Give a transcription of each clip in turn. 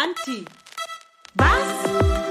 Anti. Was?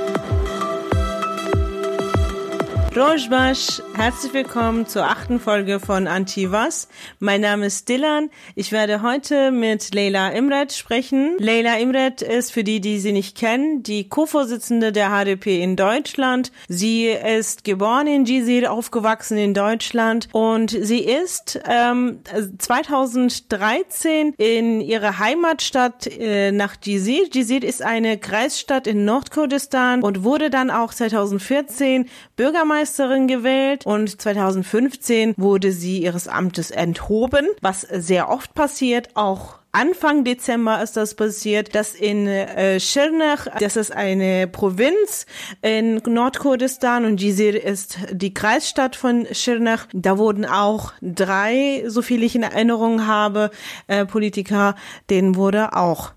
Rojbash, herzlich willkommen zur achten Folge von Anti-Was. Mein Name ist Dylan. Ich werde heute mit Leila Imret sprechen. Leila Imret ist, für die, die sie nicht kennen, die Co-Vorsitzende der HDP in Deutschland. Sie ist geboren in Gizir, aufgewachsen in Deutschland und sie ist ähm, 2013 in ihre Heimatstadt äh, nach Gizir. Gizir ist eine Kreisstadt in Nordkurdistan und wurde dann auch 2014 Bürgermeister Bürgermeisterin gewählt und 2015 wurde sie ihres Amtes enthoben, was sehr oft passiert, auch Anfang Dezember ist das passiert, dass in äh, Schirnach, das ist eine Provinz in Nordkurdistan und Jizir ist die Kreisstadt von Schirnach. Da wurden auch drei, so viel ich in Erinnerung habe, äh, Politiker, denen wurde auch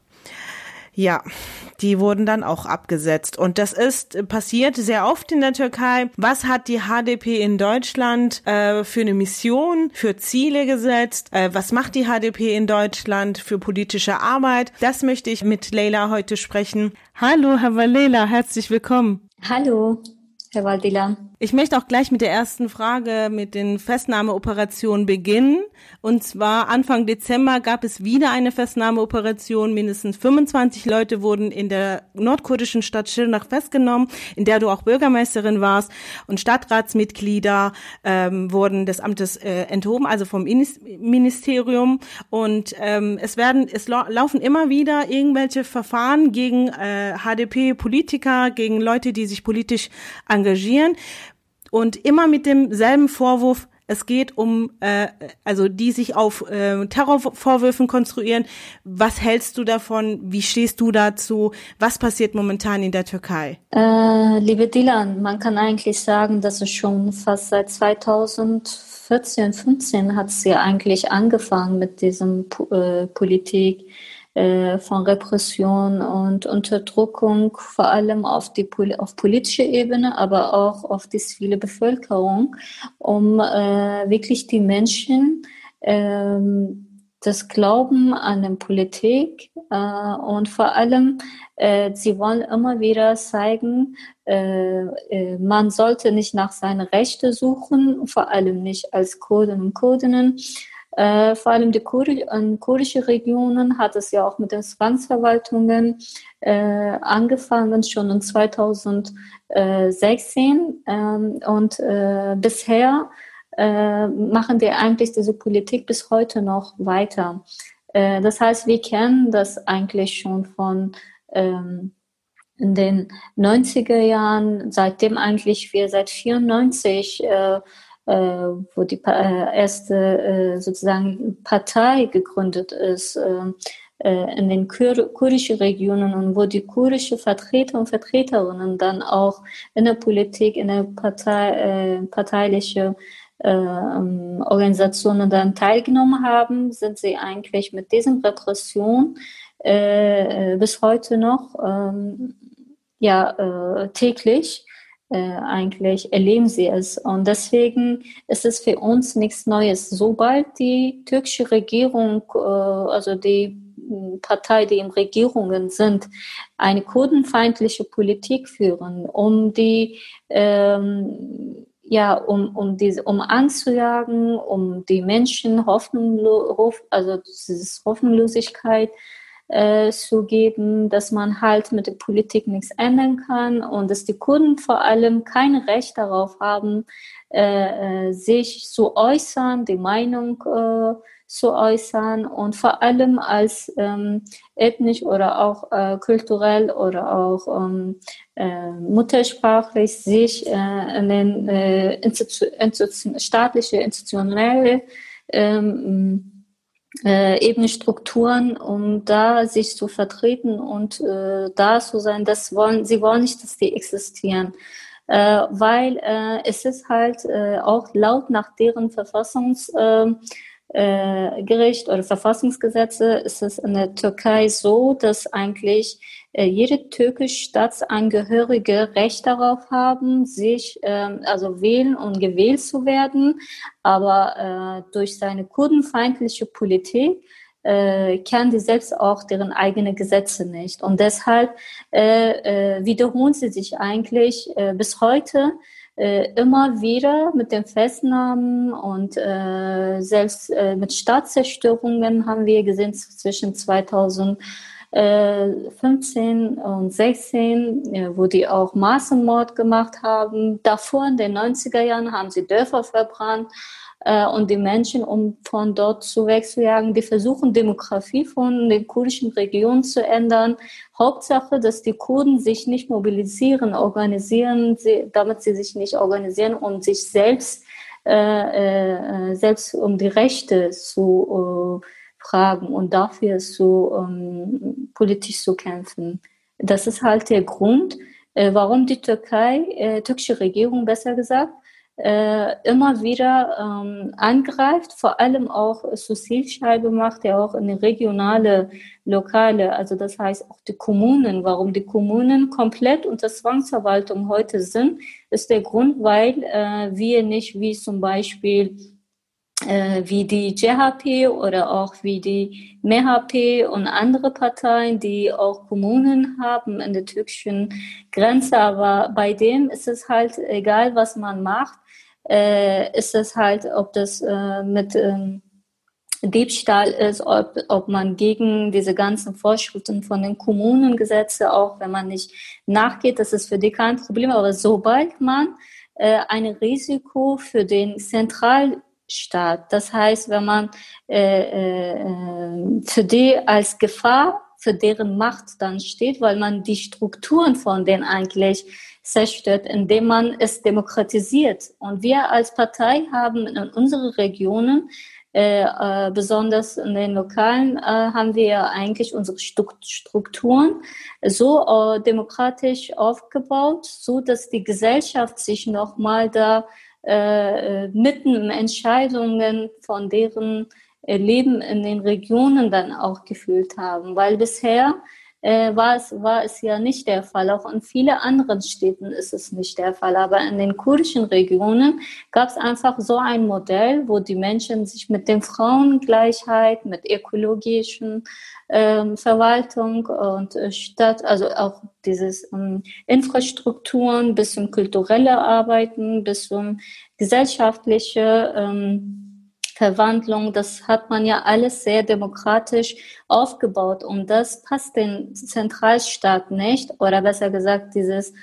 ja, die wurden dann auch abgesetzt. Und das ist passiert sehr oft in der Türkei. Was hat die HDP in Deutschland äh, für eine Mission, für Ziele gesetzt? Äh, was macht die HDP in Deutschland für politische Arbeit? Das möchte ich mit Leila heute sprechen. Hallo, Herr Valela, herzlich willkommen. Hallo, Herr Waldila. Ich möchte auch gleich mit der ersten Frage mit den Festnahmeoperationen beginnen. Und zwar Anfang Dezember gab es wieder eine Festnahmeoperation. Mindestens 25 Leute wurden in der nordkurdischen Stadt Schirnach festgenommen, in der du auch Bürgermeisterin warst. Und Stadtratsmitglieder ähm, wurden des Amtes äh, enthoben, also vom Ministerium. Und ähm, es werden, es laufen immer wieder irgendwelche Verfahren gegen äh, HDP-Politiker, gegen Leute, die sich politisch engagieren und immer mit demselben Vorwurf, es geht um, äh, also die sich auf äh, Terrorvorwürfen konstruieren. Was hältst du davon? Wie stehst du dazu? Was passiert momentan in der Türkei? Äh, liebe Dilan, man kann eigentlich sagen, dass es schon fast seit 2014, 15 hat es ja eigentlich angefangen mit diesem äh, Politik von Repression und Unterdrückung, vor allem auf, die, auf politische Ebene, aber auch auf die zivile Bevölkerung, um äh, wirklich die Menschen ähm, das Glauben an die Politik äh, und vor allem, äh, sie wollen immer wieder zeigen, äh, äh man sollte nicht nach seinen Rechten suchen, vor allem nicht als Kurden und Kurdinnen, äh, vor allem die Kur in kurdischen Regionen hat es ja auch mit den Zwangsverwaltungen äh, angefangen, schon in 2016. Ähm, und äh, bisher äh, machen wir eigentlich diese Politik bis heute noch weiter. Äh, das heißt, wir kennen das eigentlich schon von ähm, in den 90er Jahren, seitdem eigentlich wir seit 94 äh, äh, wo die äh, erste äh, sozusagen Partei gegründet ist in den kurdischen Regionen und wo die kurdischen Vertreter und Vertreterinnen dann auch in der Politik, in der Partei, parteiliche ähm, Organisationen dann teilgenommen haben, sind sie eigentlich mit diesen Repressionen bis heute noch ähm, ja, täglich äh, eigentlich erleben sie es. Und deswegen ist es für uns nichts Neues. Sobald die türkische Regierung, äh, also die Partei, die in Regierungen sind, eine kurdenfeindliche Politik führen, um die ähm, ja, um, um diese, um anzujagen, um die Menschen Hoffnung, also diese Hoffnungslosigkeit äh, zu geben, dass man halt mit der Politik nichts ändern kann und dass die Kunden vor allem kein Recht darauf haben, äh, äh, sich zu äußern, die Meinung äh, zu äußern und vor allem als ähm, ethnisch oder auch äh, kulturell oder auch ähm, äh, muttersprachlich sich äh, in den äh, Institu Institu staatliche, institutionelle ähm, äh, eben Strukturen, um da sich zu vertreten und äh, da zu sein. Das wollen, sie wollen nicht, dass die existieren. Äh, weil äh, es ist halt äh, auch laut nach deren Verfassungsgericht äh, oder Verfassungsgesetze ist es in der Türkei so, dass eigentlich äh, jede türkische Staatsangehörige Recht darauf haben, sich ähm, also wählen und gewählt zu werden, aber äh, durch seine kurdenfeindliche Politik äh, kennen die selbst auch deren eigenen Gesetze nicht. Und deshalb äh, äh, wiederholen sie sich eigentlich äh, bis heute äh, immer wieder mit den Festnahmen und äh, selbst äh, mit Staatszerstörungen haben wir gesehen zwischen 2000 15 und 16, wo die auch Massenmord gemacht haben. Davor in den 90er Jahren haben sie Dörfer verbrannt äh, und die Menschen, um von dort zu wegzujagen. Die versuchen, Demografie von den kurdischen Regionen zu ändern. Hauptsache, dass die Kurden sich nicht mobilisieren, organisieren, sie, damit sie sich nicht organisieren, um sich selbst, äh, äh, selbst um die Rechte zu äh, fragen und dafür zu ähm, politisch zu kämpfen. Das ist halt der Grund, äh, warum die Türkei, äh, türkische Regierung besser gesagt, äh, immer wieder ähm, angreift, vor allem auch so Zielscheibe macht, ja auch in die regionale, lokale, also das heißt auch die Kommunen. Warum die Kommunen komplett unter Zwangsverwaltung heute sind, ist der Grund, weil äh, wir nicht wie zum Beispiel äh, wie die JHP oder auch wie die MHP und andere Parteien, die auch Kommunen haben in der türkischen Grenze. Aber bei dem ist es halt egal, was man macht äh, ist es halt, ob das äh, mit ähm, Diebstahl ist, ob, ob man gegen diese ganzen Vorschriften von den Kommunengesetzen, auch wenn man nicht nachgeht, das ist für die kein Problem. Aber sobald man äh, ein Risiko für den Zentralstaat, das heißt, wenn man äh, äh, für die als Gefahr für deren Macht dann steht, weil man die Strukturen von denen eigentlich zerstört, indem man es demokratisiert. Und wir als Partei haben in unseren Regionen äh, äh, besonders in den Lokalen äh, haben wir eigentlich unsere Strukturen so äh, demokratisch aufgebaut, so dass die Gesellschaft sich nochmal da äh, mitten in Entscheidungen von deren äh, Leben in den Regionen dann auch gefühlt haben, weil bisher äh, war, es, war es ja nicht der Fall. Auch in vielen anderen Städten ist es nicht der Fall. Aber in den kurdischen Regionen gab es einfach so ein Modell, wo die Menschen sich mit der Frauengleichheit, mit ökologischen ähm, Verwaltung und äh, Stadt, also auch dieses ähm, Infrastrukturen bis zum kulturelle Arbeiten, bis zum gesellschaftliche ähm, Verwandlung, das hat man ja alles sehr demokratisch aufgebaut und das passt den Zentralstaat nicht oder besser gesagt dieses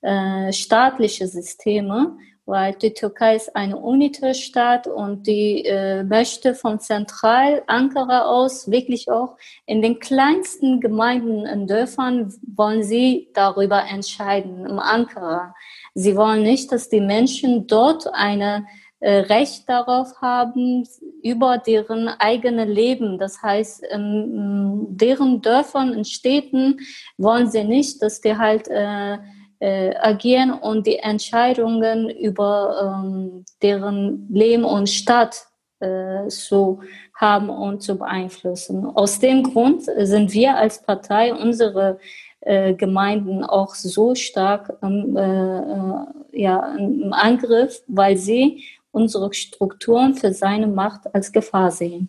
äh, staatliche Systeme, weil die Türkei ist eine Unitarstaat und die äh, möchte von Zentral Ankara aus wirklich auch in den kleinsten Gemeinden in Dörfern wollen sie darüber entscheiden im Ankara. Sie wollen nicht, dass die Menschen dort eine äh, Recht darauf haben, über deren eigene Leben. Das heißt, in deren Dörfern, in Städten wollen sie nicht, dass die halt äh, äh, agieren und die Entscheidungen über ähm, deren Leben und Stadt äh, zu haben und zu beeinflussen. Aus dem Grund sind wir als Partei unsere äh, Gemeinden auch so stark ähm, äh, ja, im Angriff, weil sie unsere Strukturen für seine Macht als Gefahr sehen.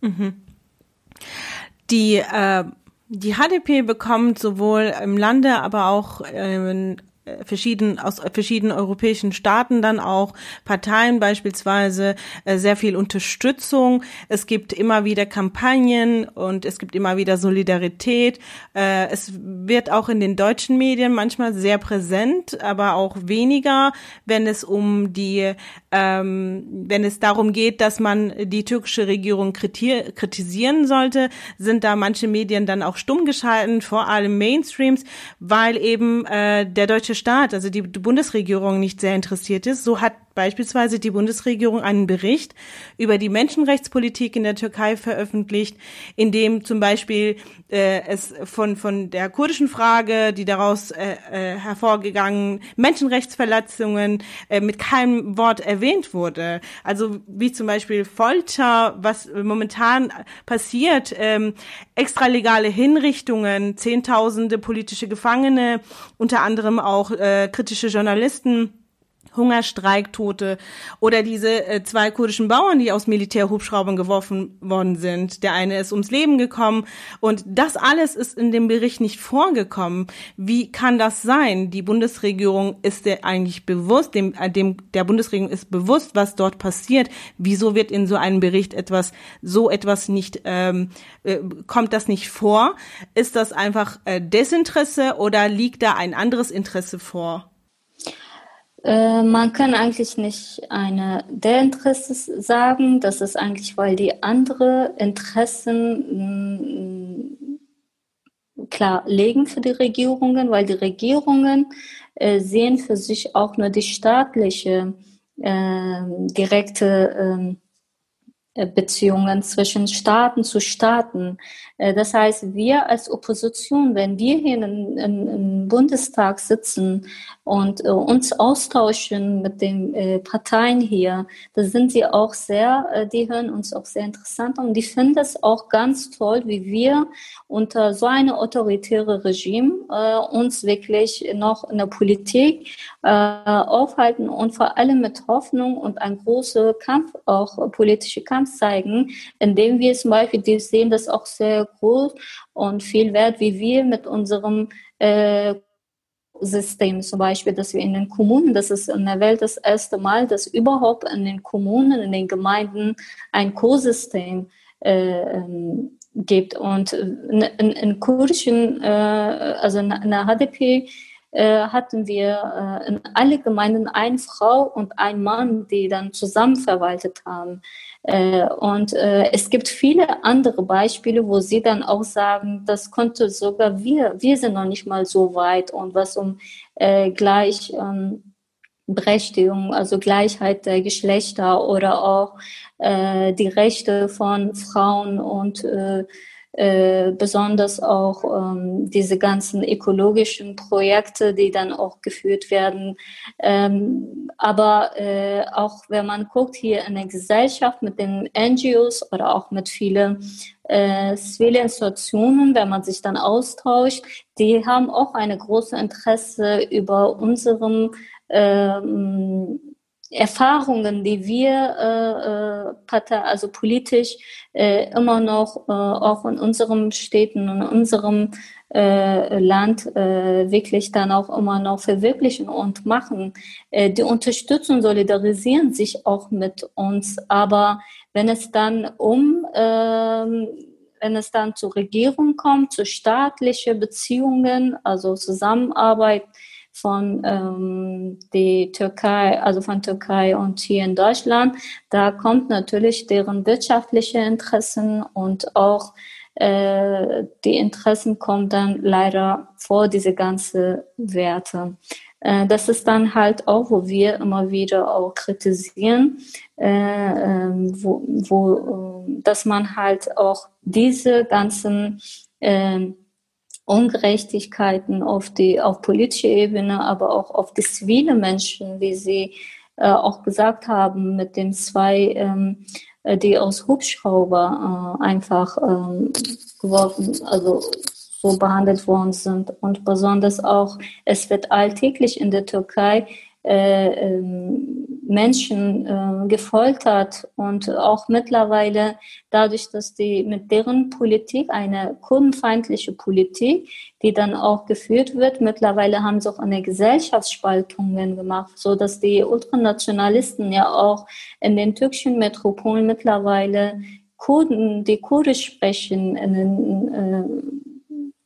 Mhm. Die, äh, die HDP bekommt sowohl im Lande, aber auch äh, verschieden, aus verschiedenen europäischen Staaten dann auch Parteien beispielsweise äh, sehr viel Unterstützung. Es gibt immer wieder Kampagnen und es gibt immer wieder Solidarität. Äh, es wird auch in den deutschen Medien manchmal sehr präsent, aber auch weniger, wenn es um die, ähm, wenn es darum geht, dass man die türkische Regierung kritisieren sollte, sind da manche Medien dann auch stumm geschalten, vor allem Mainstreams, weil eben äh, der deutsche Staat, also die Bundesregierung nicht sehr interessiert ist. So hat beispielsweise die Bundesregierung einen Bericht über die Menschenrechtspolitik in der Türkei veröffentlicht, in dem zum Beispiel äh, es von, von der kurdischen Frage, die daraus äh, äh, hervorgegangen, Menschenrechtsverletzungen äh, mit keinem Wort erwähnt wurde. Also wie zum Beispiel Folter, was momentan passiert, ähm, extralegale Hinrichtungen, Zehntausende politische Gefangene, unter anderem auch äh, kritische Journalisten Hungerstreiktote oder diese äh, zwei kurdischen Bauern, die aus Militärhubschraubern geworfen worden sind. Der eine ist ums Leben gekommen und das alles ist in dem Bericht nicht vorgekommen. Wie kann das sein? Die Bundesregierung ist der eigentlich bewusst, dem, äh, dem der Bundesregierung ist bewusst, was dort passiert. Wieso wird in so einem Bericht etwas so etwas nicht ähm, äh, kommt das nicht vor? Ist das einfach äh, Desinteresse oder liegt da ein anderes Interesse vor? Äh, man kann eigentlich nicht eine der Interessen sagen. Das ist eigentlich, weil die andere Interessen mh, klar legen für die Regierungen, weil die Regierungen äh, sehen für sich auch nur die staatliche äh, direkte äh, Beziehungen zwischen Staaten zu Staaten. Äh, das heißt, wir als Opposition, wenn wir hier im Bundestag sitzen und äh, uns austauschen mit den äh, Parteien hier, da sind sie auch sehr, die hören uns auch sehr interessant und die finden es auch ganz toll, wie wir unter so einem autoritären Regime uns wirklich noch in der Politik aufhalten und vor allem mit Hoffnung und ein großer Kampf, auch politischer Kampf zeigen, indem wir zum Beispiel, die sehen das auch sehr groß und viel wert, wie wir mit unserem äh, System zum Beispiel, dass wir in den Kommunen, das ist in der Welt das erste Mal, dass überhaupt in den Kommunen, in den Gemeinden ein Co-System äh, ähm, gibt. Und in, in, in kurdischen, äh, also in, in der HDP, äh, hatten wir äh, in alle Gemeinden eine Frau und ein Mann, die dann zusammen verwaltet haben. Äh, und äh, es gibt viele andere Beispiele, wo sie dann auch sagen, das konnte sogar wir, wir sind noch nicht mal so weit und was um äh, gleich ähm, Berechtigung, also Gleichheit der Geschlechter oder auch äh, die Rechte von Frauen und äh, äh, besonders auch ähm, diese ganzen ökologischen Projekte, die dann auch geführt werden. Ähm, aber äh, auch wenn man guckt hier in der Gesellschaft mit den NGOs oder auch mit vielen äh, zivile Institutionen, wenn man sich dann austauscht, die haben auch eine große Interesse über unserem ähm, Erfahrungen, die wir äh, äh, also politisch äh, immer noch äh, auch in unseren Städten und in unserem äh, Land äh, wirklich dann auch immer noch verwirklichen und machen. Äh, die unterstützen, solidarisieren sich auch mit uns, aber wenn es dann um äh, wenn es dann zur Regierung kommt, zu staatlichen Beziehungen, also Zusammenarbeit von ähm, die Türkei, also von Türkei und hier in Deutschland. Da kommt natürlich deren wirtschaftliche Interessen und auch äh, die Interessen kommen dann leider vor diese ganze Werte. Äh, das ist dann halt auch, wo wir immer wieder auch kritisieren, äh, ähm, wo, wo, äh, dass man halt auch diese ganzen äh, Ungerechtigkeiten auf die auf politische Ebene, aber auch auf die zivile Menschen, wie Sie äh, auch gesagt haben, mit den zwei, ähm, äh, die aus Hubschrauber äh, einfach ähm, geworfen, also so behandelt worden sind. Und besonders auch, es wird alltäglich in der Türkei Menschen äh, gefoltert und auch mittlerweile dadurch, dass die mit deren Politik eine kundenfeindliche Politik, die dann auch geführt wird, mittlerweile haben sie auch eine Gesellschaftsspaltungen gemacht, so dass die Ultranationalisten ja auch in den türkischen Metropolen mittlerweile Kurden, die Kurdisch sprechen, in den, äh,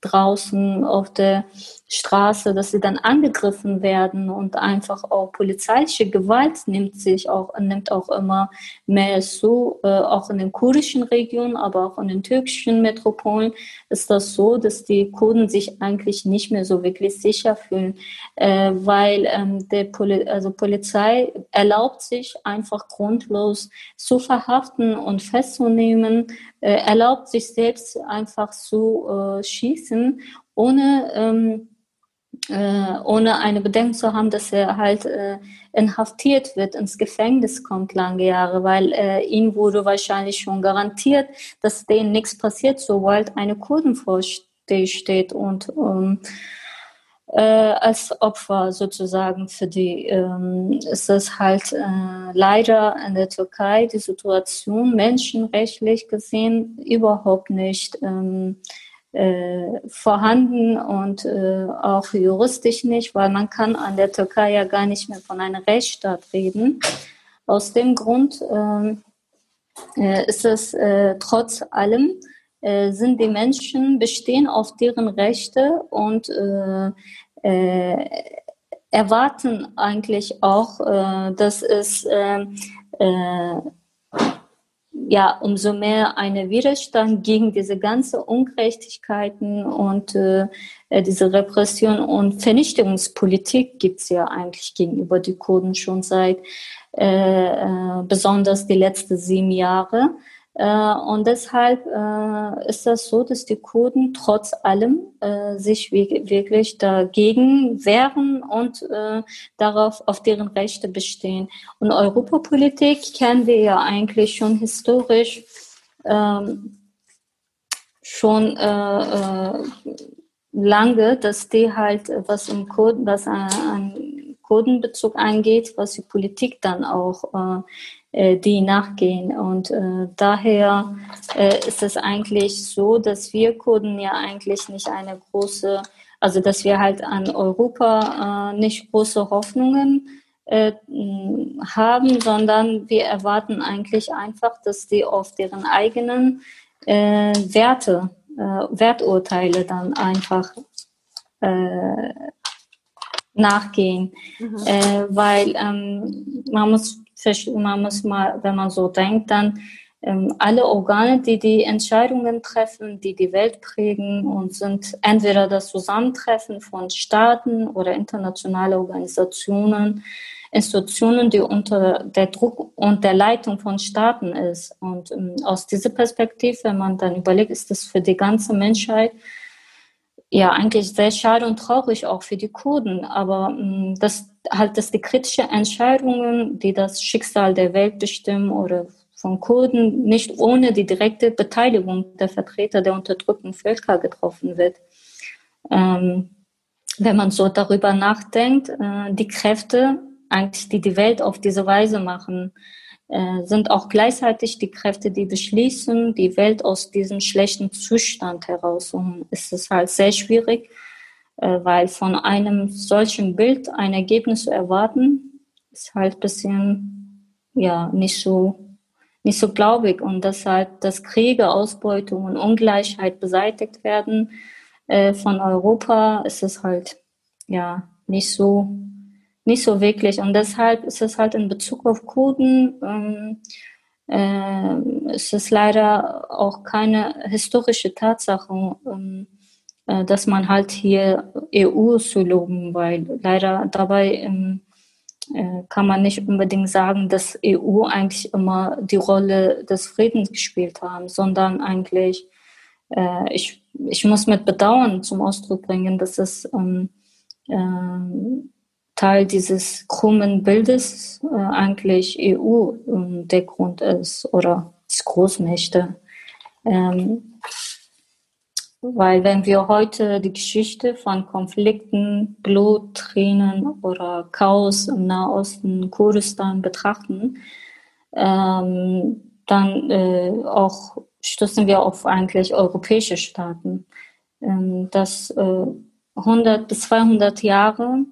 draußen auf der Straße, dass sie dann angegriffen werden und einfach auch polizeiliche Gewalt nimmt sich auch, nimmt auch immer mehr zu, äh, auch in den kurdischen Regionen, aber auch in den türkischen Metropolen ist das so, dass die Kurden sich eigentlich nicht mehr so wirklich sicher fühlen, äh, weil ähm, der Poli also Polizei erlaubt sich einfach grundlos zu verhaften und festzunehmen, äh, erlaubt sich selbst einfach zu äh, schießen, ohne ähm, äh, ohne eine Bedenken zu haben, dass er halt äh, inhaftiert wird, ins Gefängnis kommt lange Jahre, weil äh, ihm wurde wahrscheinlich schon garantiert, dass denen nichts passiert, sobald eine Kurden vor steht. Und ähm, äh, als Opfer sozusagen für die, ähm, ist es halt äh, leider in der Türkei die Situation menschenrechtlich gesehen überhaupt nicht ähm, äh, vorhanden und äh, auch juristisch nicht, weil man kann an der Türkei ja gar nicht mehr von einem Rechtsstaat reden. Aus dem Grund ähm, äh, ist es äh, trotz allem äh, sind die Menschen bestehen auf deren Rechte und äh, erwarten eigentlich auch, äh, dass es äh, äh, ja umso mehr eine Widerstand gegen diese ganzen Ungerechtigkeiten und äh, diese Repression und Vernichtungspolitik gibt es ja eigentlich gegenüber die Kurden schon seit äh, besonders die letzten sieben Jahre. Äh, und deshalb äh, ist das so, dass die Kurden trotz allem äh, sich wirklich dagegen wehren und darauf auf deren Rechte bestehen. Und Europapolitik kennen wir ja eigentlich schon historisch ähm, schon lange, dass die halt, was im Kurden, was an Kurdenbezug angeht, was die Politik dann auch die nachgehen. Und äh, daher äh, ist es eigentlich so, dass wir Kurden ja eigentlich nicht eine große, also dass wir halt an Europa äh, nicht große Hoffnungen äh, haben, sondern wir erwarten eigentlich einfach, dass die auf deren eigenen äh, Werte, äh, Werturteile dann einfach äh, nachgehen, mhm. äh, weil ähm, man muss man muss mal, wenn man so denkt, dann ähm, alle Organe, die die Entscheidungen treffen, die die Welt prägen und sind entweder das Zusammentreffen von Staaten oder internationale Organisationen, Institutionen, die unter der Druck und der Leitung von Staaten ist. Und ähm, aus dieser Perspektive, wenn man dann überlegt, ist das für die ganze Menschheit ja eigentlich sehr schade und traurig auch für die Kurden. Aber ähm, das halt, dass die kritischen Entscheidungen, die das Schicksal der Welt bestimmen oder von Kurden nicht ohne die direkte Beteiligung der Vertreter der unterdrückten Völker getroffen wird. Ähm, wenn man so darüber nachdenkt, äh, die Kräfte, eigentlich, die die Welt auf diese Weise machen, äh, sind auch gleichzeitig die Kräfte, die beschließen, die Welt aus diesem schlechten Zustand heraus. Und es ist halt sehr schwierig, weil von einem solchen Bild ein Ergebnis zu erwarten, ist halt ein bisschen, ja, nicht so, nicht so glaubig. Und deshalb, dass Kriege, Ausbeutung und Ungleichheit beseitigt werden äh, von Europa, ist es halt, ja, nicht so, nicht so wirklich. Und deshalb ist es halt in Bezug auf Kurden, ähm, äh, ist es leider auch keine historische Tatsache, ähm, äh, dass man halt hier EU zu loben, weil leider dabei ähm, äh, kann man nicht unbedingt sagen, dass EU eigentlich immer die Rolle des Friedens gespielt haben, sondern eigentlich, äh, ich, ich muss mit Bedauern zum Ausdruck bringen, dass es ähm, äh, Teil dieses krummen Bildes äh, eigentlich EU ähm, der Grund ist oder die Großmächte. Ähm, weil wenn wir heute die Geschichte von Konflikten, Blut, Tränen oder Chaos im Nahosten, Kurdistan betrachten, ähm, dann äh, auch stoßen wir auf eigentlich europäische Staaten, ähm, dass äh, 100 bis 200 Jahre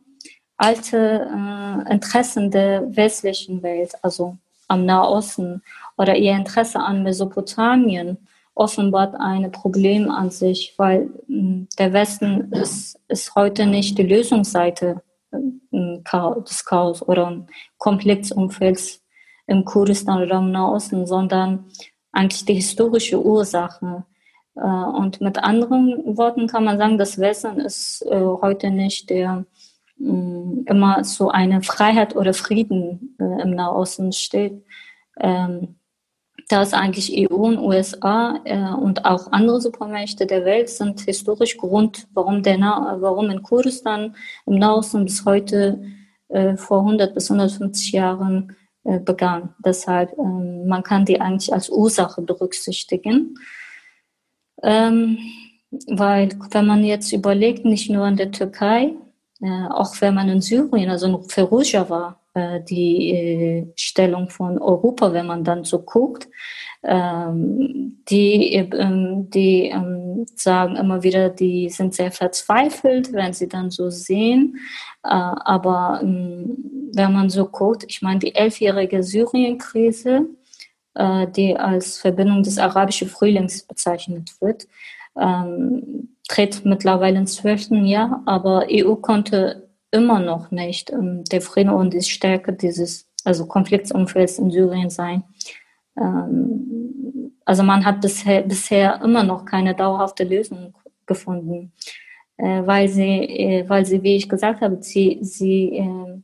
alte äh, Interessen der westlichen Welt, also am Nahosten oder ihr Interesse an Mesopotamien, offenbart ein Problem an sich, weil hm, der Westen ist, ist heute nicht die Lösungsseite hm, des Chaos oder Konfliktsumfelds im Kurdistan oder im Nahosten, sondern eigentlich die historische Ursache. Äh, und mit anderen Worten kann man sagen, das Westen ist äh, heute nicht der hm, immer so eine Freiheit oder Frieden äh, im Nahosten steht. Ähm, dass eigentlich EU und USA äh, und auch andere Supermächte der Welt sind historisch Grund, warum, der Na warum in Kurdistan im Nahosten bis heute äh, vor 100 bis 150 Jahren äh, begann. Deshalb, ähm, man kann die eigentlich als Ursache berücksichtigen. Ähm, weil wenn man jetzt überlegt, nicht nur in der Türkei, äh, auch wenn man in Syrien, also für Rojava, äh, die äh, Stellung von Europa, wenn man dann so guckt, ähm, die, ähm, die ähm, sagen immer wieder, die sind sehr verzweifelt, wenn sie dann so sehen. Äh, aber wenn man so guckt, ich meine, die elfjährige Syrien-Krise, äh, die als Verbindung des arabischen Frühlings bezeichnet wird, tritt mittlerweile im zwölften Jahr, aber EU konnte immer noch nicht ähm, der Frieden und die Stärke dieses also Konfliktsumfelds in Syrien sein. Ähm, also man hat bisher, bisher immer noch keine dauerhafte Lösung gefunden, äh, weil sie, äh, weil sie, wie ich gesagt habe, sie, sie äh,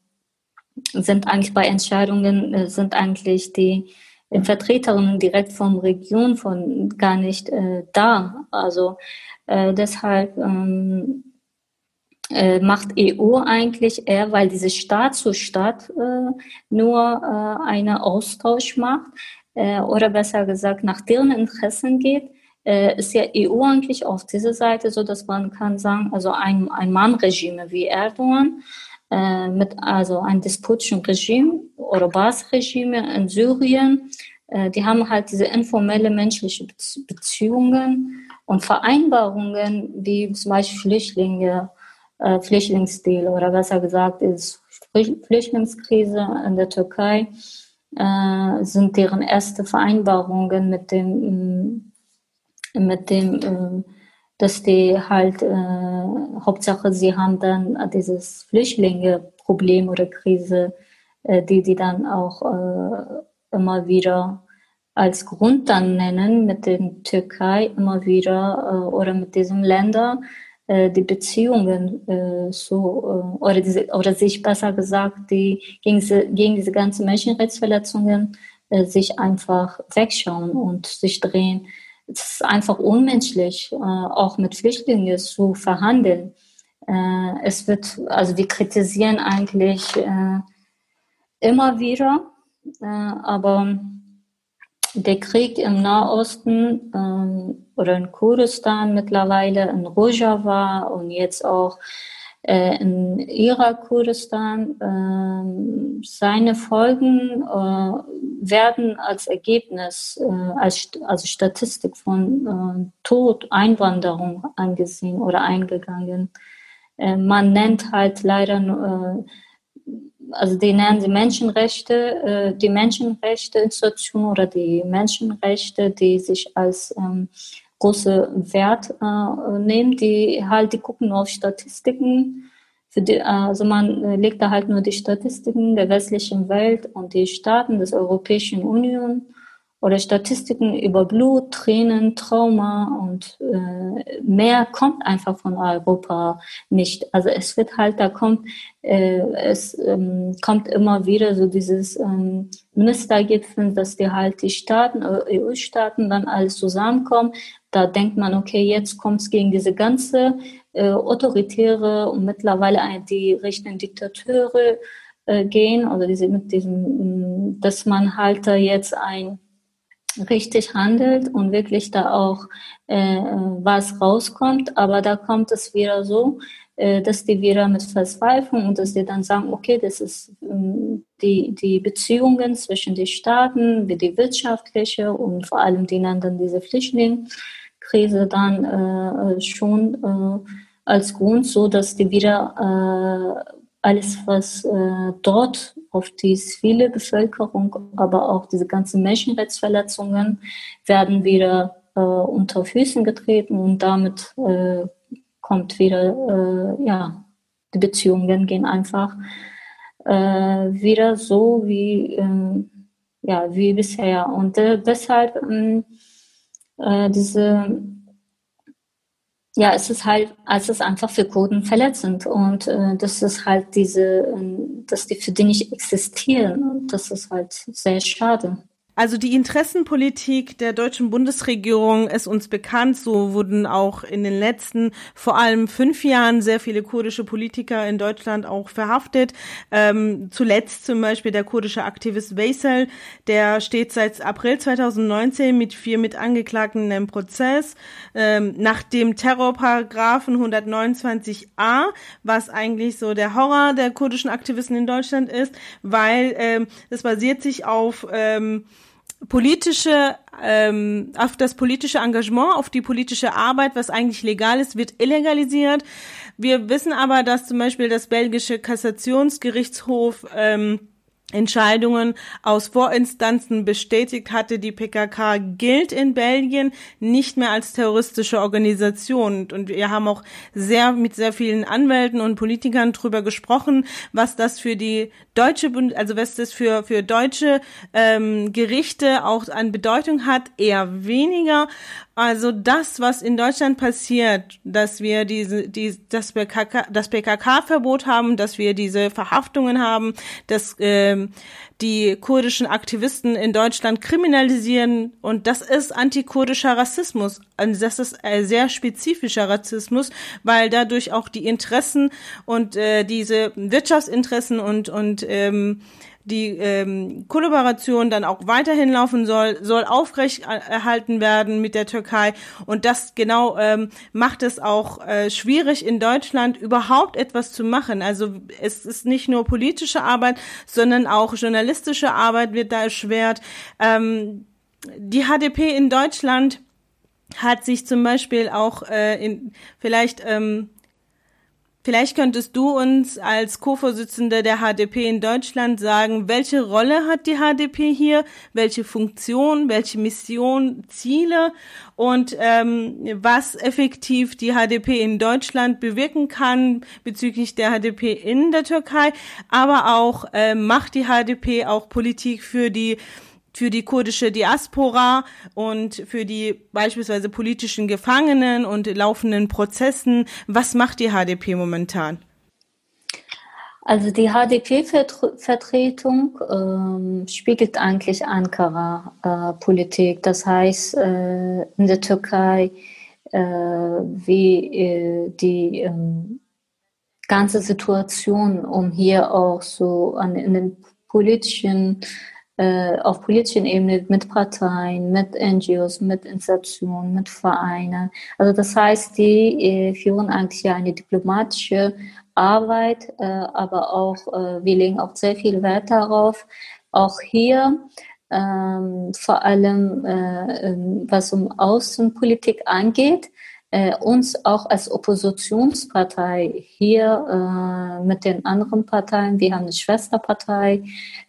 sind eigentlich bei Entscheidungen, äh, sind eigentlich die Vertreterinnen direkt vom Region von gar nicht äh, da. Also äh, deshalb ähm, äh, macht EU eigentlich eher, weil diese Staat zu Staat äh, nur äh, einen Austausch macht äh, oder besser gesagt nach deren Interessen geht, äh, ist ja EU eigentlich auf dieser Seite, so dass man kann sagen, also ein, ein Mann-Regime wie Erdogan äh, mit also ein disputischen Regime oder Bas-Regime in Syrien, äh, die haben halt diese informelle menschliche Beziehungen und Vereinbarungen wie zum Beispiel Flüchtlinge, äh, Flüchtlingsdeal oder besser gesagt ist Flüchtlingskrise in der Türkei äh, sind deren erste Vereinbarungen mit dem mit dem äh, dass die halt äh, Hauptsache sie haben dann dieses Flüchtlinge-Problem oder Krise, äh, die die dann auch äh, immer wieder als Grund dann nennen mit den Türkei immer wieder oder mit diesen Ländern äh, die Beziehungen äh, so äh, oder diese oder sich besser gesagt die gegen diese, gegen diese ganzen Menschenrechtsverletzungen äh, sich einfach wegschauen und sich drehen. Es ist einfach unmenschlich, äh, auch mit Flüchtlingen zu verhandeln. Äh, es wird, also wir kritisieren eigentlich äh, immer wieder, äh, aber der Krieg im Nahosten ähm, oder in Kurdistan mittlerweile, in Rojava und jetzt auch äh, in Irak-Kurdistan, äh, seine Folgen äh, werden als Ergebnis, äh, als also Statistik von Tod, Einwanderung angesehen oder eingegangen. Man nennt halt leider also die nennen sie Menschenrechte, die Menschenrechteinstitution oder die Menschenrechte, die sich als ähm, große Wert äh, nehmen, die halt, die gucken auf Statistiken. Für die, also man äh, legt da halt nur die Statistiken der westlichen Welt und die Staaten des Europäischen Union oder Statistiken über Blut, Tränen, Trauma und äh, mehr kommt einfach von Europa nicht. Also es wird halt, da kommt, äh, es ähm, kommt immer wieder so dieses ähm, Ministergipfel, dass die halt die Staaten, EU-Staaten dann alles zusammenkommen. Da denkt man, okay, jetzt kommt es gegen diese ganze äh, autoritäre und mittlerweile die Richtung Diktateure äh, gehen, oder diese mit diesem, dass man halt da jetzt ein richtig handelt und wirklich da auch äh, was rauskommt. Aber da kommt es wieder so, äh, dass die wieder mit Verzweiflung und dass die dann sagen, okay, das ist ähm, die, die Beziehungen zwischen den Staaten, wie die wirtschaftliche und vor allem die dann diese Flüchtlingskrise dann äh, schon äh, als Grund so, dass die wieder äh, alles, was äh, dort auf die zivile Bevölkerung, aber auch diese ganzen Menschenrechtsverletzungen werden wieder äh, unter Füßen getreten und damit äh, kommt wieder, äh, ja, die Beziehungen gehen einfach äh, wieder so wie, ähm, ja, wie bisher. Und äh, deshalb ähm, diese ja, es ist halt, es ist einfach für Kurden verletzend und äh, das ist halt diese, äh, dass die für die nicht existieren. Und das ist halt sehr schade. Also die Interessenpolitik der deutschen Bundesregierung ist uns bekannt. So wurden auch in den letzten vor allem fünf Jahren sehr viele kurdische Politiker in Deutschland auch verhaftet. Ähm, zuletzt zum Beispiel der kurdische Aktivist Weisel, der steht seit April 2019 mit vier Mitangeklagten im Prozess ähm, nach dem Terrorparagraphen 129a, was eigentlich so der Horror der kurdischen Aktivisten in Deutschland ist, weil ähm, basiert sich auf ähm, politische, ähm, auf das politische Engagement, auf die politische Arbeit, was eigentlich legal ist, wird illegalisiert. Wir wissen aber, dass zum Beispiel das belgische Kassationsgerichtshof ähm, Entscheidungen aus Vorinstanzen bestätigt hatte, die PKK gilt in Belgien nicht mehr als terroristische Organisation. Und wir haben auch sehr mit sehr vielen Anwälten und Politikern drüber gesprochen, was das für die deutsche, also was das für für deutsche ähm, Gerichte auch an Bedeutung hat, eher weniger. Also das, was in Deutschland passiert, dass wir diese, die, das PKK, das PKK-Verbot haben, dass wir diese Verhaftungen haben, dass ähm, die kurdischen Aktivisten in Deutschland kriminalisieren und das ist antikurdischer Rassismus. Und das ist ein sehr spezifischer Rassismus, weil dadurch auch die Interessen und äh, diese Wirtschaftsinteressen und und ähm, die ähm, Kollaboration dann auch weiterhin laufen soll, soll aufrecht erhalten werden mit der Türkei. Und das genau ähm, macht es auch äh, schwierig in Deutschland überhaupt etwas zu machen. Also es ist nicht nur politische Arbeit, sondern auch journalistische Arbeit wird da erschwert. Ähm, die HDP in Deutschland hat sich zum Beispiel auch äh, in vielleicht ähm, Vielleicht könntest du uns als Co-Vorsitzende der HDP in Deutschland sagen, welche Rolle hat die HDP hier, welche Funktion, welche Mission, Ziele und ähm, was effektiv die HDP in Deutschland bewirken kann bezüglich der HDP in der Türkei, aber auch äh, macht die HDP auch Politik für die für die kurdische Diaspora und für die beispielsweise politischen Gefangenen und laufenden Prozessen. Was macht die HDP momentan? Also die HDP-Vertretung ähm, spiegelt eigentlich Ankara-Politik. Äh, das heißt, äh, in der Türkei, äh, wie äh, die ähm, ganze Situation, um hier auch so an, in den politischen äh, auf politischen Ebene mit Parteien, mit NGOs, mit Institutionen, mit Vereinen. Also das heißt, die äh, führen eigentlich eine diplomatische Arbeit, äh, aber auch äh, wir legen auch sehr viel Wert darauf, auch hier ähm, vor allem äh, ähm, was um Außenpolitik angeht, äh, uns auch als Oppositionspartei hier äh, mit den anderen Parteien, wir haben eine Schwesterpartei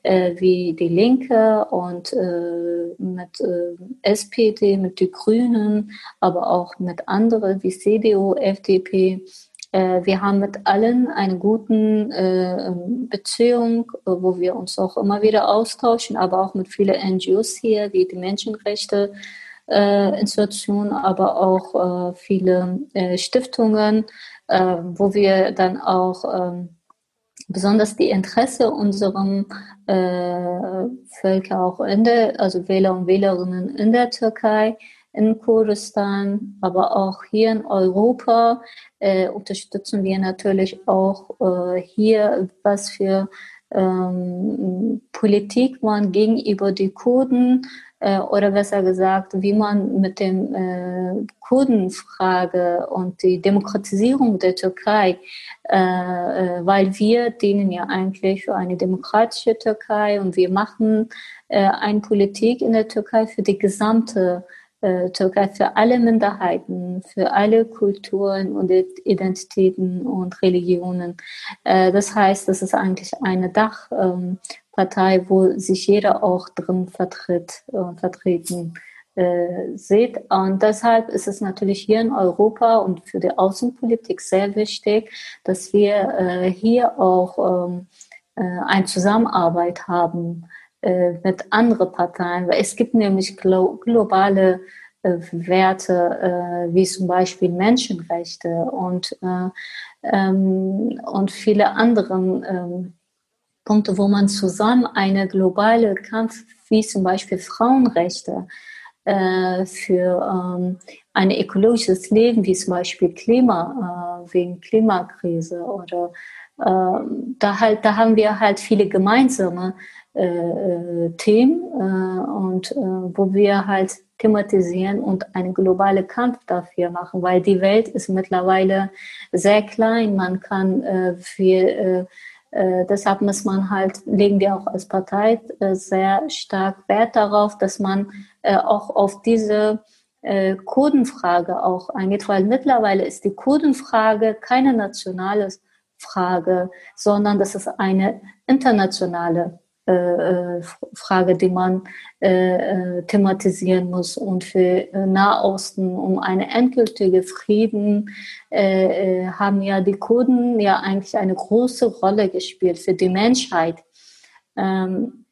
äh, wie die Linke und äh, mit äh, SPD, mit den Grünen, aber auch mit anderen wie CDU, FDP. Wir haben mit allen eine gute Beziehung, wo wir uns auch immer wieder austauschen, aber auch mit vielen NGOs hier, wie die Menschenrechte äh, Institutionen, aber auch äh, viele äh, Stiftungen, äh, wo wir dann auch ähm, besonders die Interesse unserem äh, Völker auch in der, also Wähler und Wählerinnen in der Türkei, in Kurdistan, aber auch hier in Europa äh, unterstützen wir natürlich auch hier, was für ähm, Politik man gegenüber die Kurden oder besser gesagt, wie man mit dem äh, Kurdenfrage und die Demokratisierung der Türkei, äh, äh, weil wir dienen ja eigentlich für eine demokratische Türkei und wir machen äh, eine Politik in der Türkei für die gesamte äh, Türkei, für alle Minderheiten, für alle Kulturen und Identitäten und Religionen. Äh, das heißt, das ist eigentlich eine Dach. Ähm, Partei, wo sich jeder auch drin vertritt, äh, vertreten äh, sieht. Und deshalb ist es natürlich hier in Europa und für die Außenpolitik sehr wichtig, dass wir äh, hier auch ähm, äh, eine Zusammenarbeit haben äh, mit anderen Parteien, weil es gibt nämlich glo globale äh, Werte wie zum Beispiel Menschenrechte und, ähm, und viele andere ähm, Punkte, wo man zusammen eine globale Kampf wie zum Beispiel Frauenrechte äh, für ähm, ein ökologisches Leben, wie zum Beispiel Klima, äh, wegen Klimakrise oder äh, da halt, da haben wir halt viele gemeinsame äh, äh, Themen äh, und wo wir halt thematisieren und einen globalen Kampf dafür machen, weil die Welt ist mittlerweile sehr klein. Man kann äh, für äh, deshalb muss man halt, legen wir auch als Partei äh, sehr stark Wert darauf, dass man äh, auch auf diese äh, Kurdenfrage auch eingeht, weil mittlerweile ist die Kurdenfrage keine nationale Frage, sondern das ist eine internationale äh, Frage, die man äh, thematisieren muss. Und für Nahosten, um einen endgültigen Frieden, äh, haben ja die Kurden ja eigentlich eine große Rolle gespielt für die Menschheit. Ähm,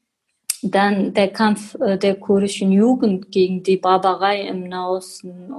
dann der Kampf der kurdischen Jugend gegen die Barbarei im Nahosten,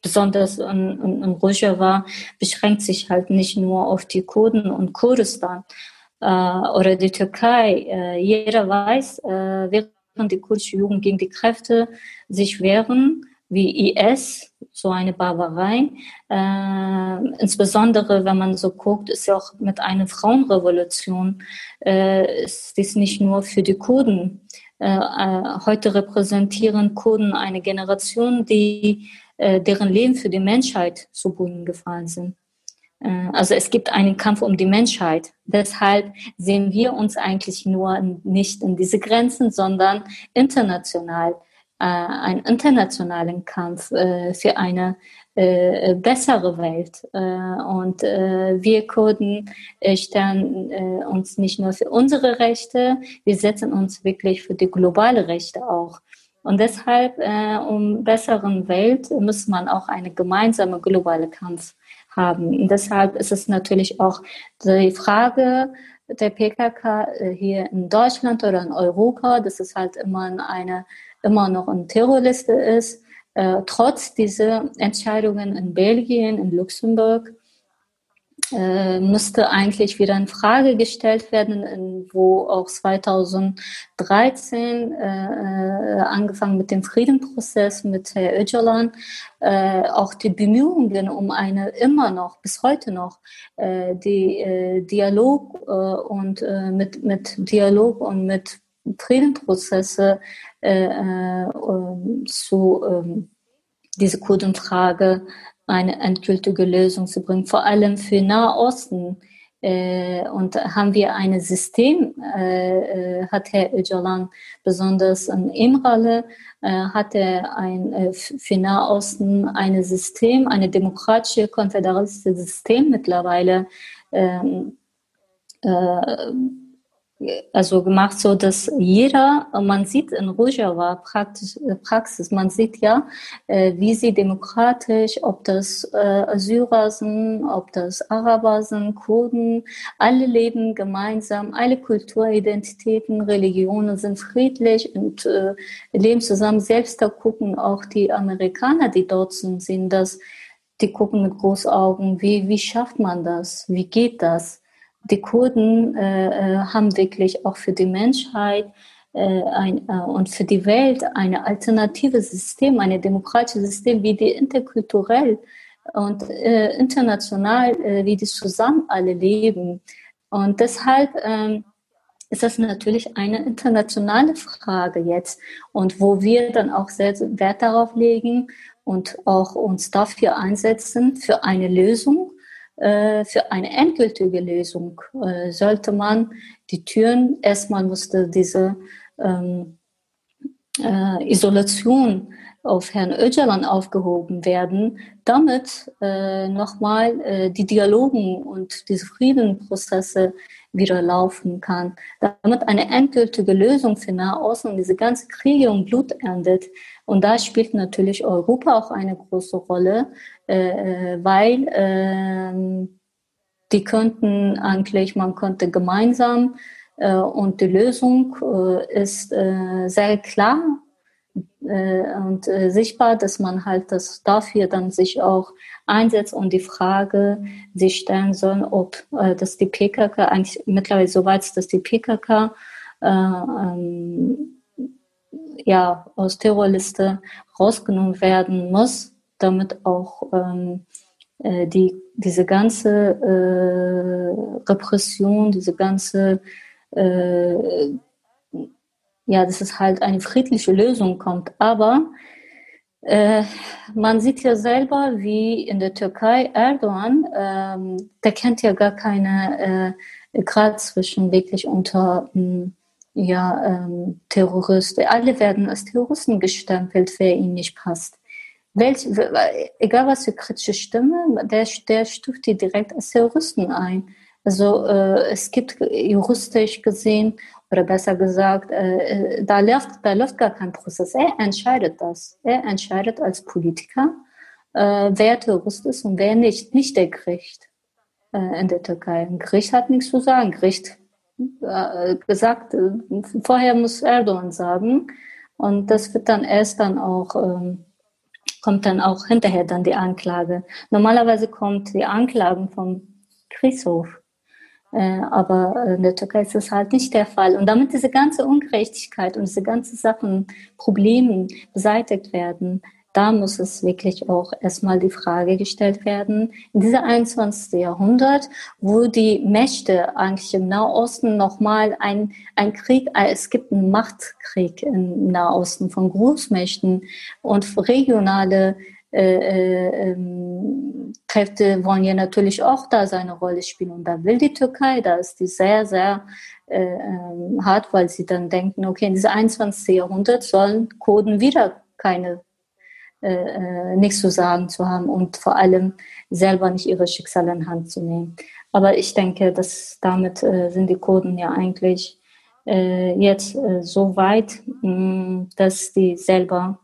besonders in, in, in Rojava, beschränkt sich halt nicht nur auf die Kurden und Kurdistan, äh, oder die Türkei. Äh, jeder weiß, äh, während die kurdische Jugend gegen die Kräfte sich wehren, wie IS, so eine Barbarei. Äh, insbesondere, wenn man so guckt, ist ja auch mit einer Frauenrevolution, äh, ist dies nicht nur für die Kurden. Äh, äh, heute repräsentieren Kurden eine Generation, die, äh, deren Leben für die Menschheit zu Boden gefallen sind. Äh, also es gibt einen Kampf um die Menschheit. Deshalb sehen wir uns eigentlich nur nicht in diese Grenzen, sondern international, äh, einen internationalen Kampf äh, für eine bessere Welt. Und wir Kurden stellen uns nicht nur für unsere Rechte, wir setzen uns wirklich für die globale Rechte auch. Und deshalb, um besseren Welt, muss man auch eine gemeinsame globale Kampf haben. Und deshalb ist es natürlich auch die Frage der PKK äh, hier in Deutschland oder in Europa, dass es halt immer eine, immer noch eine Terrorliste ist, äh, trotz dieser Entscheidungen in Belgien, in Luxemburg äh, müsste eigentlich wieder in Frage gestellt werden, wo auch 2013 äh, angefangen mit dem Friedenprozess mit Herr Öcalan äh, auch die Bemühungen um eine immer noch bis heute noch äh, die äh, Dialog äh, und äh, mit mit Dialog und mit Friedenprozesse äh, äh, zu äh, diese Kurdenfrage eine endgültige Lösung zu bringen, vor allem für Nahosten. Äh, und haben wir ein System, äh, äh hat Herr Öcalan besonders in Imrale, äh, hat er ein, äh, für Nahosten ein System, eine demokratische, konföderalistische System mittlerweile ähm, äh, also gemacht, so dass jeder, man sieht in Rojava Praxis, man sieht ja, äh, wie sie demokratisch, ob das äh, Syrer sind, ob das Araber sind, Kurden, alle leben gemeinsam, alle Kulturidentitäten, Religionen sind friedlich und äh, leben zusammen. Selbst da gucken auch die Amerikaner, die dort sind, sehen das, die gucken mit Großaugen, wie, wie schafft man das? Wie geht das? Die Kurden äh, äh, haben wirklich auch für die Menschheit äh, ein, äh, und für die Welt eine alternative System, ein demokratisches System, wie die interkulturell und äh, international, äh, wie die zusammen alle leben. Und deshalb ähm, ist das natürlich eine internationale Frage jetzt und wo wir dann auch sehr Wert darauf legen und auch uns dafür einsetzen für eine Lösung für eine endgültige Lösung äh, sollte man die Türen, erstmal musste diese ähm, äh, Isolation auf Herrn Öcalan aufgehoben werden, damit äh, nochmal äh, die Dialogen und diese Friedenprozesse wieder laufen kann, damit eine endgültige Lösung für Nahosten und diese ganze Kriege und Blut endet. Und da spielt natürlich Europa auch eine große Rolle, äh, weil äh, die könnten eigentlich, man könnte gemeinsam äh, und die Lösung äh, ist äh, sehr klar. äh, und äh, sichtbar, dass man halt das dafür dann sich auch einsetzt und die Frage sich stellen soll, ob äh, dass die PKK eigentlich mittlerweile so weit ist, dass die PKK äh, ähm, ja aus Terrorliste rausgenommen werden muss, damit auch ähm, äh, die diese ganze äh, Repression, diese ganze äh, ja, dass es halt eine friedliche Lösung kommt. Aber äh, man sieht ja selber, wie in der Türkei Erdogan, ähm, der kennt ja gar keine äh, Grad zwischen wirklich unter ähm, ja, ähm, Terroristen. Alle werden als Terroristen gestempelt, wer ihnen nicht passt. Welch, egal was für kritische Stimme, der, der stuft die direkt als Terroristen ein. Also äh, es gibt juristisch gesehen oder besser gesagt, äh, äh, da, läuft, da läuft gar kein Prozess. Er entscheidet das. Er entscheidet als Politiker, äh, wer Terrorist ist und wer nicht. Nicht der Gericht äh, in der Türkei. Ein Gericht hat nichts zu sagen. Gericht gesagt, äh, vorher muss Erdogan sagen. Und das wird dann erst dann auch, ähm, kommt dann auch hinterher dann die Anklage. Normalerweise kommt die Anklagen vom Kriegshof. Äh, aber in der Türkei ist das halt nicht der Fall. Und damit diese ganze Ungerechtigkeit und diese ganzen Sachen, Probleme beseitigt werden, da muss es wirklich auch erstmal die Frage gestellt werden, in dieser 21. Jahrhundert, wo die Mächte eigentlich im Nahosten nochmal ein, ein Krieg, äh, es gibt einen Machtkrieg im Nahosten von Großmächten und regionale äh, äh, ähm, Kräfte wollen ja natürlich auch da seine Rolle spielen. Und da will die Türkei, da ist die sehr, sehr äh, ähm, hart, weil sie dann denken, okay, in diesem 21. Jahrhundert sollen Kurden wieder keine äh, äh, nichts zu sagen zu haben und vor allem selber nicht ihre Schicksale in Hand zu nehmen. Aber ich denke, dass damit äh, sind die Kurden ja eigentlich äh, jetzt äh, so weit, mh, dass die selber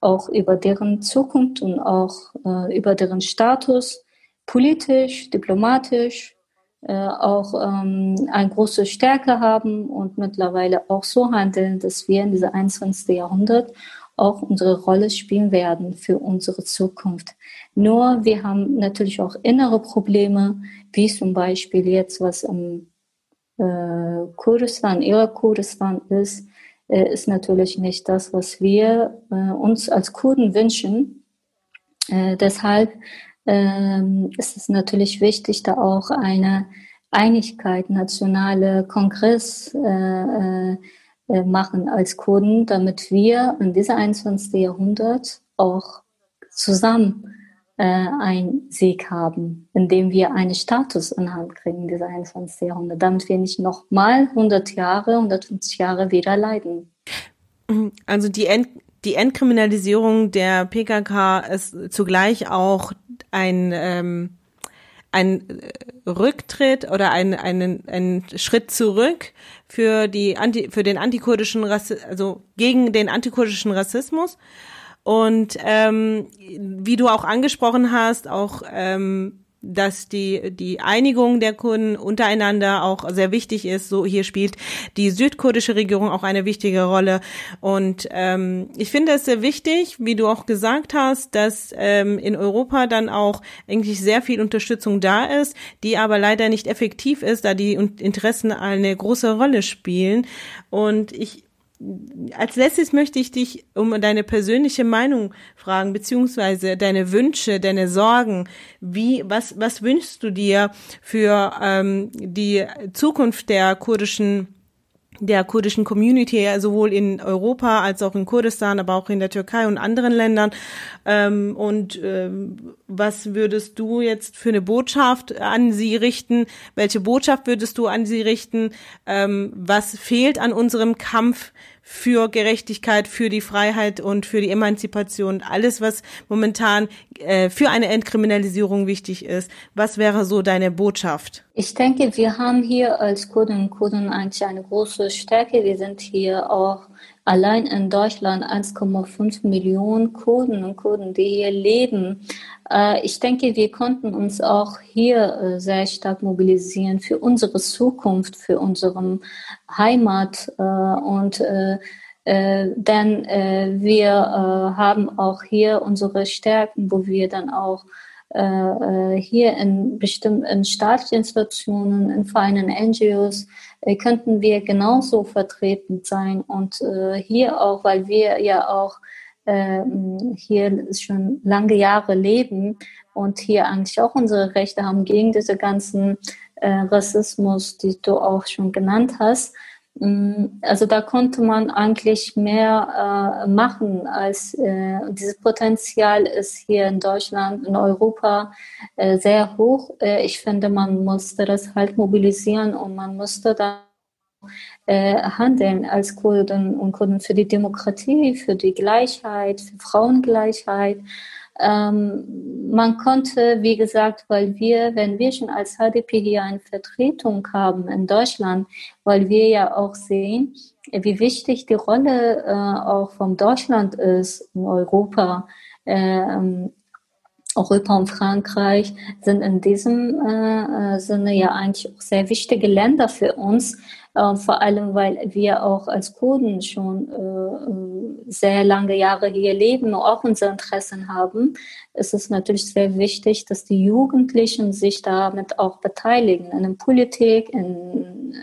auch über deren Zukunft und auch äh, über deren Status politisch, diplomatisch äh, auch ähm, eine große Stärke haben und mittlerweile auch so handeln, dass wir in diesem 21. Jahrhundert auch unsere Rolle spielen werden für unsere Zukunft. Nur wir haben natürlich auch innere Probleme, wie zum Beispiel jetzt, was im äh, Kurdistan, Irak-Kurdistan ist, äh, ist natürlich nicht das, was wir äh, uns als Kurden wünschen. Äh, deshalb ähm, ist es natürlich wichtig, da auch eine Einigkeit, nationale Kongress äh, äh, machen als Kurden, damit wir in diesem 21. Jahrhundert auch zusammen äh, einen Sieg haben, indem wir einen Status in Hand kriegen, dieser 21. Jahrhundert, damit wir nicht nochmal 100 Jahre, 150 Jahre wieder leiden. Also die, Ent die Entkriminalisierung der PKK ist zugleich auch ein ähm, ein Rücktritt oder ein, einen, ein Schritt zurück für die Anti, für den antikurdischen Rassismus, also gegen den antikurdischen Rassismus. Und ähm, wie du auch angesprochen hast, auch ähm, dass die, die Einigung der Kurden untereinander auch sehr wichtig ist. So hier spielt die südkurdische Regierung auch eine wichtige Rolle. Und ähm, ich finde es sehr wichtig, wie du auch gesagt hast, dass ähm, in Europa dann auch eigentlich sehr viel Unterstützung da ist, die aber leider nicht effektiv ist, da die Interessen eine große Rolle spielen. Und ich als letztes möchte ich dich um deine persönliche Meinung fragen, beziehungsweise deine Wünsche, deine Sorgen. Wie, was, was wünschst du dir für ähm, die Zukunft der kurdischen der kurdischen Community, sowohl in Europa als auch in Kurdistan, aber auch in der Türkei und anderen Ländern. Ähm, und ähm, was würdest du jetzt für eine Botschaft an sie richten? Welche Botschaft würdest du an sie richten? Ähm, was fehlt an unserem Kampf für Gerechtigkeit, für die Freiheit und für die Emanzipation, alles, was momentan äh, für eine Entkriminalisierung wichtig ist. Was wäre so deine Botschaft? Ich denke, wir haben hier als Kurden und Kurden eigentlich eine große Stärke. Wir sind hier auch allein in Deutschland 1,5 Millionen Kurden und Kurden, die hier leben. Äh, ich denke, wir konnten uns auch hier äh, sehr stark mobilisieren für unsere Zukunft, für unsere Heimat. Äh, und denn wir haben auch hier unsere Stärken, wo wir dann auch hier in bestimmten staatlichen Institutionen, in feinen NGOs, könnten wir genauso vertreten sein. Und äh, hier auch, weil wir ja auch ähm, hier schon lange Jahre leben und hier eigentlich auch unsere Rechte haben gegen diese ganzen Rassismus, die du auch schon genannt hast, also da konnte man eigentlich mehr äh, machen als äh, dieses Potenzial ist hier in Deutschland, in Europa äh, sehr hoch. Äh, ich finde, man musste das halt mobilisieren und man musste da äh, handeln als Kurden und Kurden für die Demokratie, für die Gleichheit, für Frauengleichheit. Ähm, man konnte, wie gesagt, weil wir, wenn wir schon als HDP hier eine Vertretung haben in Deutschland, weil wir ja auch sehen, wie wichtig die Rolle äh, auch von Deutschland ist in Europa. Ähm, Europa und Frankreich sind in diesem äh, äh Sinne ja eigentlich auch sehr wichtige Länder für uns, äh, vor allem, weil wir auch als Kurden schon äh, sehr lange Jahre hier leben und auch unsere Interessen haben, ist es natürlich sehr wichtig, dass die Jugendlichen sich damit auch beteiligen in der Politik, in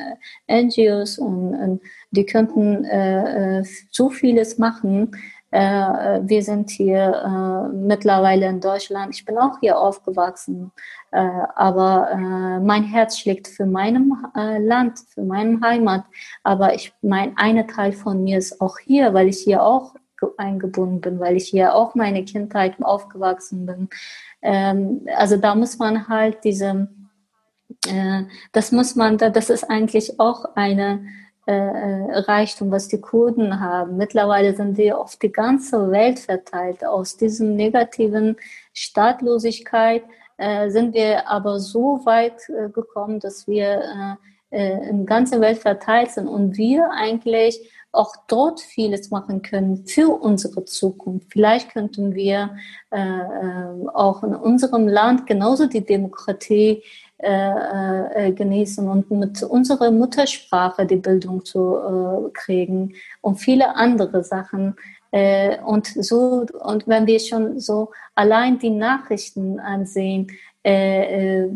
äh, NGOs und, und die könnten äh, äh, so vieles machen, äh, wir sind hier äh, mittlerweile in Deutschland. Ich bin auch hier aufgewachsen, äh, aber äh, mein Herz schlägt für meinem äh, Land, für meine Heimat. Aber ich mein eine Teil von mir ist auch hier, weil ich hier auch eingebunden bin, weil ich hier auch meine Kindheit aufgewachsen bin. Ähm, also da muss man halt diese, äh, das muss man, das ist eigentlich auch eine äh, Reichtum, was die Kurden haben. Mittlerweile sind wir auf die ganze Welt verteilt. Aus diesem negativen Staatlosigkeit äh, sind wir aber so weit äh, gekommen, dass wir äh, äh, in ganzer Welt verteilt sind und wir eigentlich auch dort vieles machen können für unsere Zukunft. Vielleicht könnten wir äh, auch in unserem Land genauso die Demokratie äh, genießen und mit unserer Muttersprache die Bildung zu äh, kriegen und viele andere Sachen. Äh, und so, und wenn wir schon so allein die Nachrichten ansehen, äh, äh,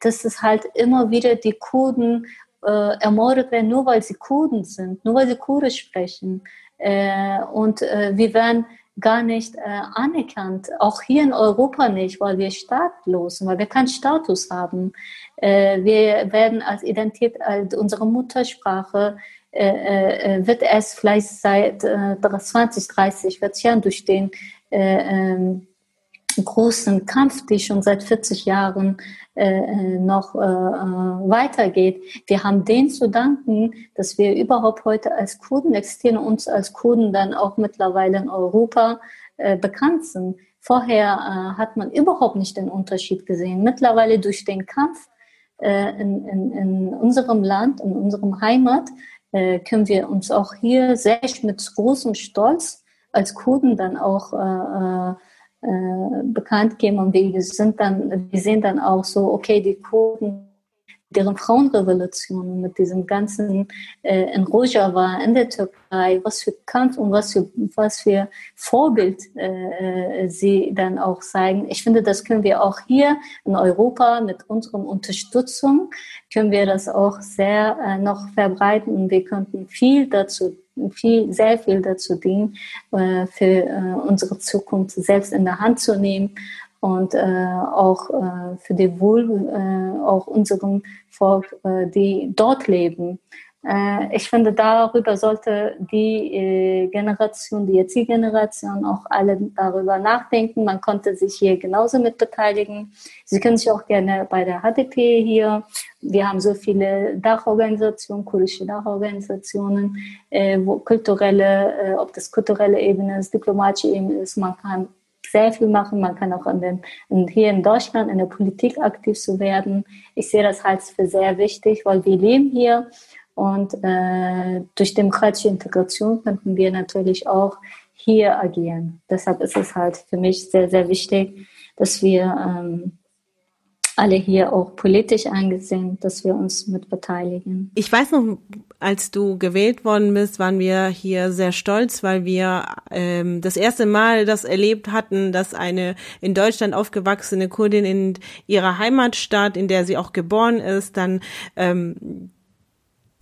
dass es halt immer wieder die Kurden ermordet werden, nur weil sie Kurden sind, nur weil sie Kurdisch sprechen. und wir werden gar nicht äh, anerkannt, auch hier in Europa nicht, weil wir staatlos sind, weil wir keinen Status haben. Äh, wir werden als Identität, als unsere Muttersprache äh, äh wird erst vielleicht seit äh, 20, 30, 40 Jahren durch den äh, ähm, großen Kampf, die schon seit 40 Jahren äh, noch äh, äh, weitergeht. Wir haben denen zu danken, dass wir überhaupt heute als Kurden existieren und uns als Kurden dann auch mittlerweile in Europa äh, bekannt sind. Vorher äh, hat man überhaupt nicht den Unterschied gesehen. Mittlerweile durch den Kampf äh, in, in, in unserem Land, in unserem Heimat, äh, können wir uns auch hier sehr mit großem Stolz als Kurden dann auch äh, äh äh, bekannt geben. Und wir sind dann, wir sehen dann auch so, okay, die Kurden, deren Frauenrevolution mit diesem ganzen äh, in Rojava, in der Türkei, was für Kampf und was für, was für Vorbild äh, äh, sie dann auch zeigen. Ich finde, das können wir auch hier in Europa mit unserer Unterstützung, können wir das auch sehr äh, noch verbreiten und wir könnten viel dazu viel, sehr viel dazu dienen, äh, für äh, unsere Zukunft selbst in der Hand zu nehmen und äh, auch äh, für die Wohl äh, auch unserem Volk, äh, die dort leben. Äh, ich finde, darüber sollte die äh, Generation, die jetzige Generation, auch alle darüber nachdenken. Man konnte sich hier genauso mit beteiligen. Sie können sich auch gerne bei der HDP hier, wir haben so viele Dachorganisationen, kurdische Dachorganisationen, wo kulturelle, ob das kulturelle Ebene ist, diplomatische Ebene ist, man kann sehr viel machen. Man kann auch an den, hier in Deutschland in der Politik aktiv zu werden. Ich sehe das halt für sehr wichtig, weil wir leben hier und äh, durch demokratische Integration könnten wir natürlich auch hier agieren. Deshalb ist es halt für mich sehr, sehr wichtig, dass wir ähm, alle hier auch politisch eingesehen, dass wir uns mit beteiligen. Ich weiß noch, Als du gewählt worden bist, waren wir hier sehr stolz, weil wir ähm, das erste Mal das erlebt hatten, dass eine in Deutschland aufgewachsene Kurdin in ihrer Heimatstadt, in der sie auch geboren ist, dann ähm,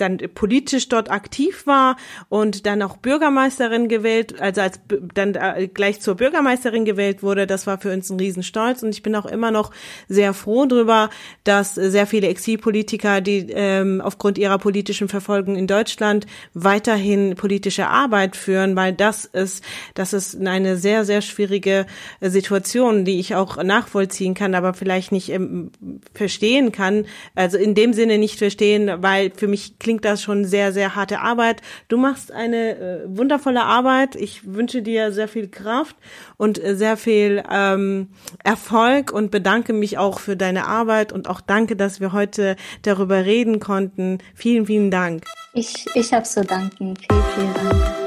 dann politisch dort aktiv war und dann auch Bürgermeisterin gewählt, also als dann äh, gleich zur Bürgermeisterin gewählt wurde, das war für uns ein Riesenstolz. Und ich bin auch immer noch sehr froh drüber, dass sehr viele Exilpolitiker, die ähm, aufgrund ihrer politischen Verfolgung in Deutschland weiterhin politische Arbeit führen, weil das ist, das ist eine sehr, sehr schwierige Situation, die ich auch nachvollziehen kann, aber vielleicht nicht ähm, verstehen kann, also in dem Sinne nicht verstehen, weil für mich klingt klingt das schon sehr, sehr harte Arbeit. Du machst eine äh, wundervolle Arbeit. Ich wünsche dir sehr viel Kraft und äh, sehr viel ähm, Erfolg und bedanke mich auch für deine Arbeit und auch danke, dass wir heute darüber reden konnten. Vielen, vielen Dank. Ich, ich habe zu danken. Vielen, vielen Dank.